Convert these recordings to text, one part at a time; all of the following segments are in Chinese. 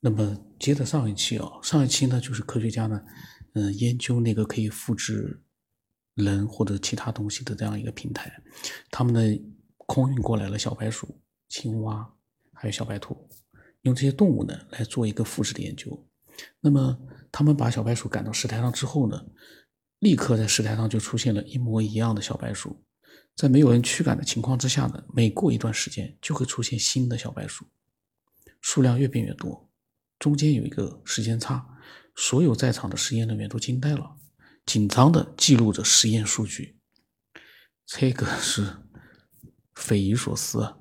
那么接着上一期啊，上一期呢就是科学家呢，嗯，研究那个可以复制人或者其他东西的这样一个平台，他们呢空运过来了小白鼠、青蛙还有小白兔，用这些动物呢来做一个复制的研究。那么他们把小白鼠赶到石台上之后呢，立刻在石台上就出现了一模一样的小白鼠。在没有人驱赶的情况之下呢，每过一段时间就会出现新的小白鼠，数量越变越多。中间有一个时间差，所有在场的实验人员都惊呆了，紧张的记录着实验数据。这个是匪夷所思啊！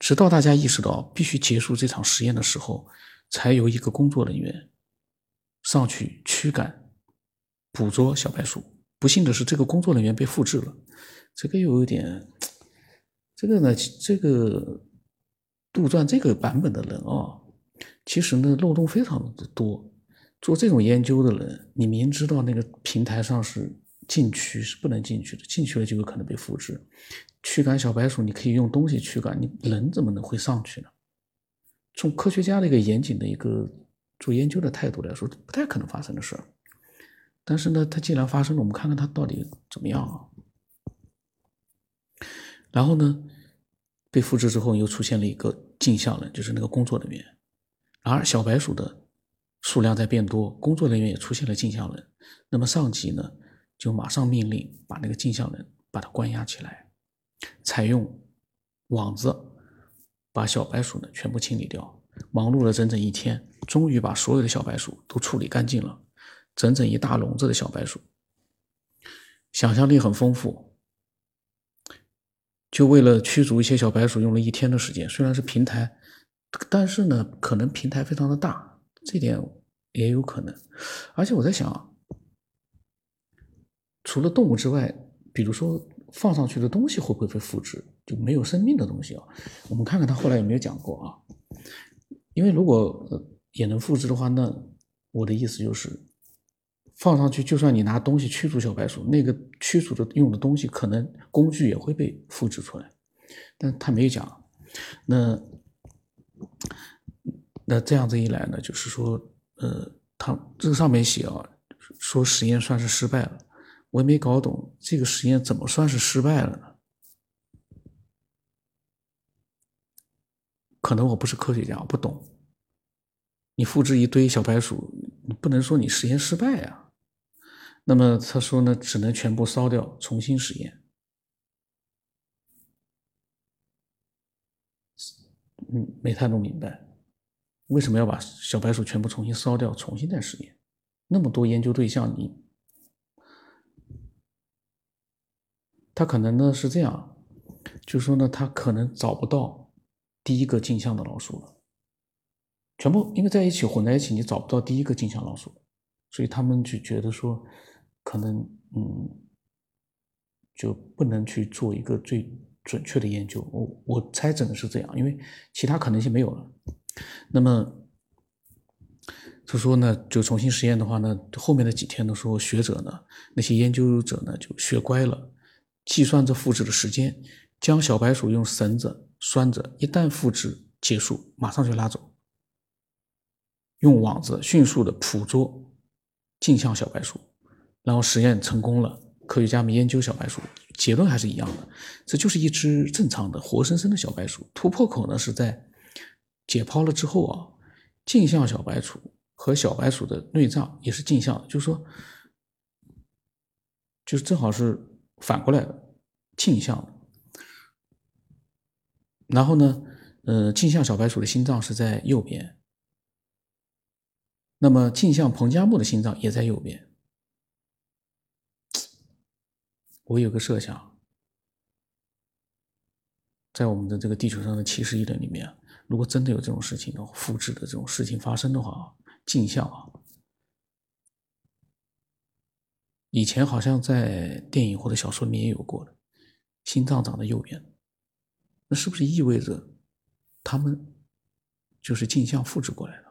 直到大家意识到必须结束这场实验的时候，才有一个工作人员上去驱赶、捕捉小白鼠。不幸的是，这个工作人员被复制了。这个又有点，这个呢，这个杜撰这个版本的人啊，其实呢漏洞非常的多。做这种研究的人，你明知道那个平台上是禁区，是不能进去的，进去了就有可能被复制。驱赶小白鼠，你可以用东西驱赶，你人怎么能会上去呢？从科学家的一个严谨的一个做研究的态度来说，不太可能发生的事儿。但是呢，它既然发生了，我们看看它到底怎么样啊？然后呢，被复制之后又出现了一个镜像人，就是那个工作人员。而小白鼠的数量在变多，工作人员也出现了镜像人。那么上级呢，就马上命令把那个镜像人把它关押起来，采用网子把小白鼠呢全部清理掉。忙碌了整整一天，终于把所有的小白鼠都处理干净了，整整一大笼子的小白鼠。想象力很丰富。就为了驱逐一些小白鼠，用了一天的时间。虽然是平台，但是呢，可能平台非常的大，这点也有可能。而且我在想，除了动物之外，比如说放上去的东西会不会被复制？就没有生命的东西啊？我们看看他后来有没有讲过啊？因为如果也能复制的话，那我的意思就是。放上去，就算你拿东西驱逐小白鼠，那个驱逐的用的东西，可能工具也会被复制出来，但他没有讲。那那这样子一来呢，就是说，呃，他这个上面写啊，说实验算是失败了，我也没搞懂这个实验怎么算是失败了呢？可能我不是科学家，我不懂。你复制一堆小白鼠，你不能说你实验失败呀。那么他说呢，只能全部烧掉，重新实验。嗯，没太弄明白，为什么要把小白鼠全部重新烧掉，重新再实验？那么多研究对象，你他可能呢是这样，就是说呢，他可能找不到第一个镜像的老鼠了，全部因为在一起混在一起，你找不到第一个镜像老鼠，所以他们就觉得说。可能嗯，就不能去做一个最准确的研究。我我猜真的是这样，因为其他可能性没有了。那么就说呢，就重新实验的话呢，后面的几天的时候，学者呢，那些研究者呢，就学乖了，计算着复制的时间，将小白鼠用绳子拴着，一旦复制结束，马上就拉走，用网子迅速的捕捉镜像小白鼠。然后实验成功了，科学家们研究小白鼠，结论还是一样的，这就是一只正常的活生生的小白鼠。突破口呢是在解剖了之后啊，镜像小白鼠和小白鼠的内脏也是镜像，就是说，就是正好是反过来的镜像。然后呢，呃，镜像小白鼠的心脏是在右边，那么镜像彭加木的心脏也在右边。我有个设想，在我们的这个地球上的七十亿人里面，如果真的有这种事情的复制的这种事情发生的话，镜像啊，以前好像在电影或者小说里面也有过的，心脏长在右边，那是不是意味着他们就是镜像复制过来的？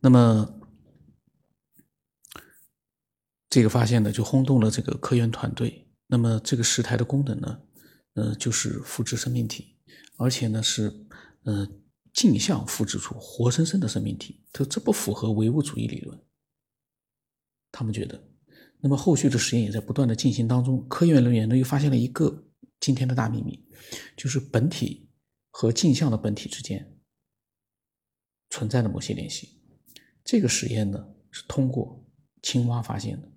那么？这个发现呢，就轰动了这个科研团队。那么，这个石台的功能呢，呃，就是复制生命体，而且呢是，呃，镜像复制出活生生的生命体，他说这不符合唯物主义理论。他们觉得，那么后续的实验也在不断的进行当中。科研人员呢又发现了一个今天的大秘密，就是本体和镜像的本体之间存在的某些联系。这个实验呢是通过青蛙发现的。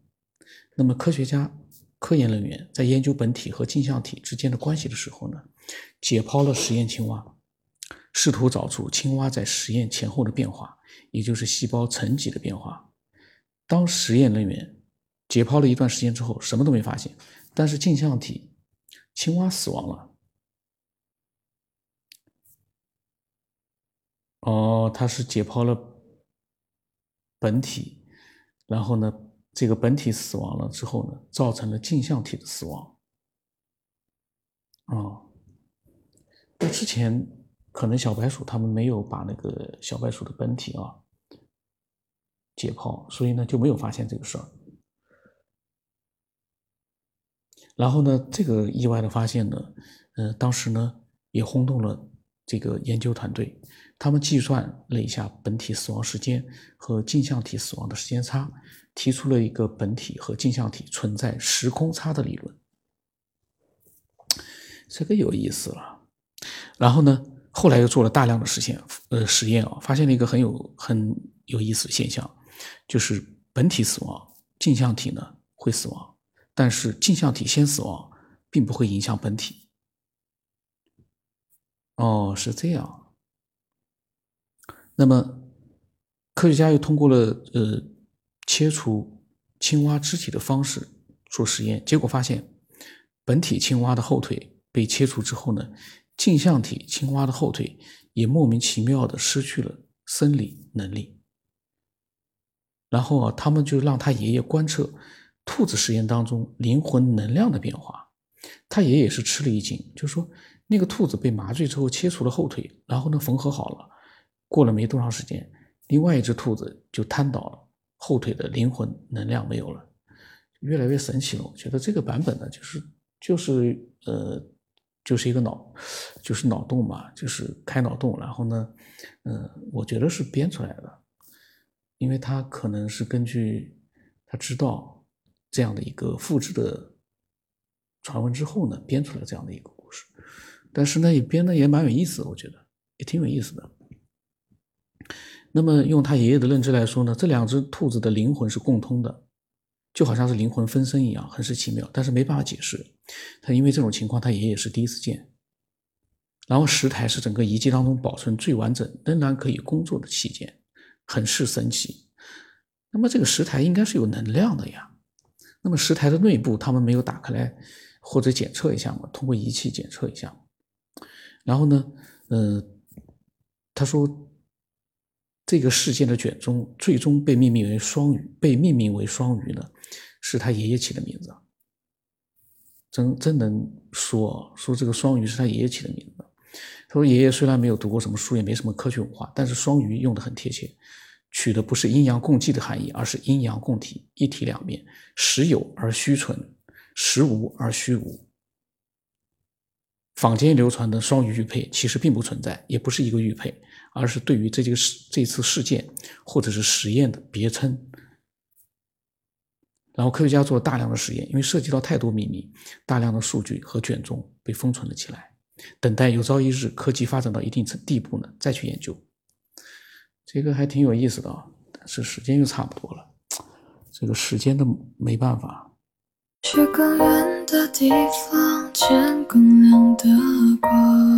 那么科学家、科研人员在研究本体和镜像体之间的关系的时候呢，解剖了实验青蛙，试图找出青蛙在实验前后的变化，也就是细胞层级的变化。当实验人员解剖了一段时间之后，什么都没发现，但是镜像体青蛙死亡了。哦，他是解剖了本体，然后呢？这个本体死亡了之后呢，造成了镜像体的死亡。啊，那之前可能小白鼠他们没有把那个小白鼠的本体啊解剖，所以呢就没有发现这个事儿。然后呢，这个意外的发现呢，呃，当时呢也轰动了这个研究团队。他们计算了一下本体死亡时间和镜像体死亡的时间差，提出了一个本体和镜像体存在时空差的理论。这个有意思了。然后呢，后来又做了大量的实现，呃，实验啊，发现了一个很有很有意思的现象，就是本体死亡，镜像体呢会死亡，但是镜像体先死亡，并不会影响本体。哦，是这样。那么，科学家又通过了呃切除青蛙肢体的方式做实验，结果发现，本体青蛙的后腿被切除之后呢，镜像体青蛙的后腿也莫名其妙的失去了生理能力。然后啊，他们就让他爷爷观测兔子实验当中灵魂能量的变化，他爷爷是吃了一惊，就说那个兔子被麻醉之后切除了后腿，然后呢缝合好了。过了没多长时间，另外一只兔子就瘫倒了，后腿的灵魂能量没有了，越来越神奇了。我觉得这个版本呢，就是就是呃，就是一个脑，就是脑洞嘛，就是开脑洞。然后呢，嗯，我觉得是编出来的，因为他可能是根据他知道这样的一个复制的传闻之后呢，编出来这样的一个故事。但是呢，也编的也蛮有意思，我觉得也挺有意思的。那么用他爷爷的认知来说呢，这两只兔子的灵魂是共通的，就好像是灵魂分身一样，很是奇妙，但是没办法解释。他因为这种情况，他爷爷是第一次见。然后石台是整个遗迹当中保存最完整、仍然可以工作的器件，很是神奇。那么这个石台应该是有能量的呀。那么石台的内部他们没有打开来或者检测一下吗？通过仪器检测一下。然后呢，呃，他说。这个事件的卷宗最终被命名为“双鱼”，被命名为“双鱼”呢，是他爷爷起的名字。真真能说说这个“双鱼”是他爷爷起的名字。他说：“爷爷虽然没有读过什么书，也没什么科学文化，但是‘双鱼’用的很贴切，取的不是阴阳共济的含义，而是阴阳共体，一体两面，实有而虚存，实无而虚无。”坊间流传的双鱼玉佩其实并不存在，也不是一个玉佩，而是对于这个事这次事件或者是实验的别称。然后科学家做了大量的实验，因为涉及到太多秘密，大量的数据和卷宗被封存了起来，等待有朝一日科技发展到一定程地步呢再去研究。这个还挺有意思的啊，但是时间又差不多了，这个时间的没办法。去更远的地方，见更亮的光。